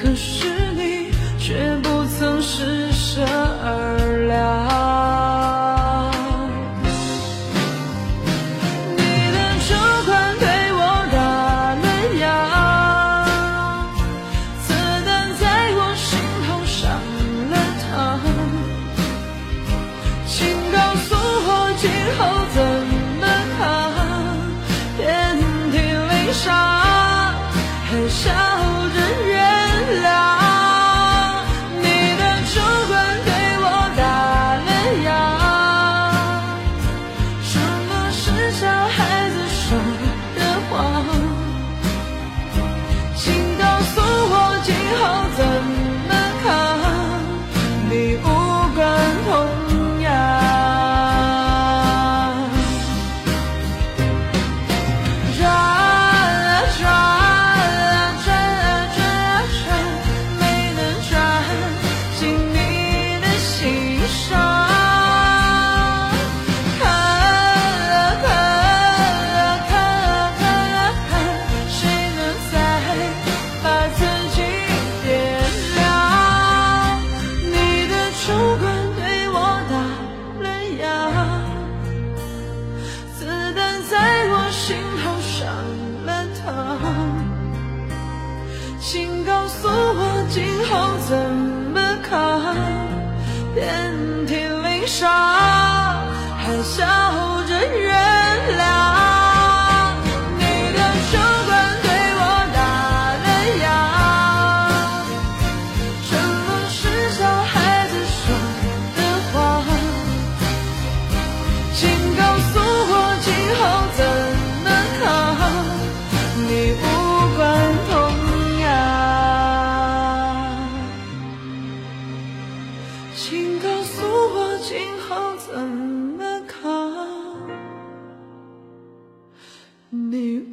可是你却不曾施舍二两，你的酒馆对我打了烊，子弹在我心头上了膛，请告诉我今后怎么扛，遍体鳞伤还想。今后怎么扛？遍体鳞伤还想。今后怎么扛你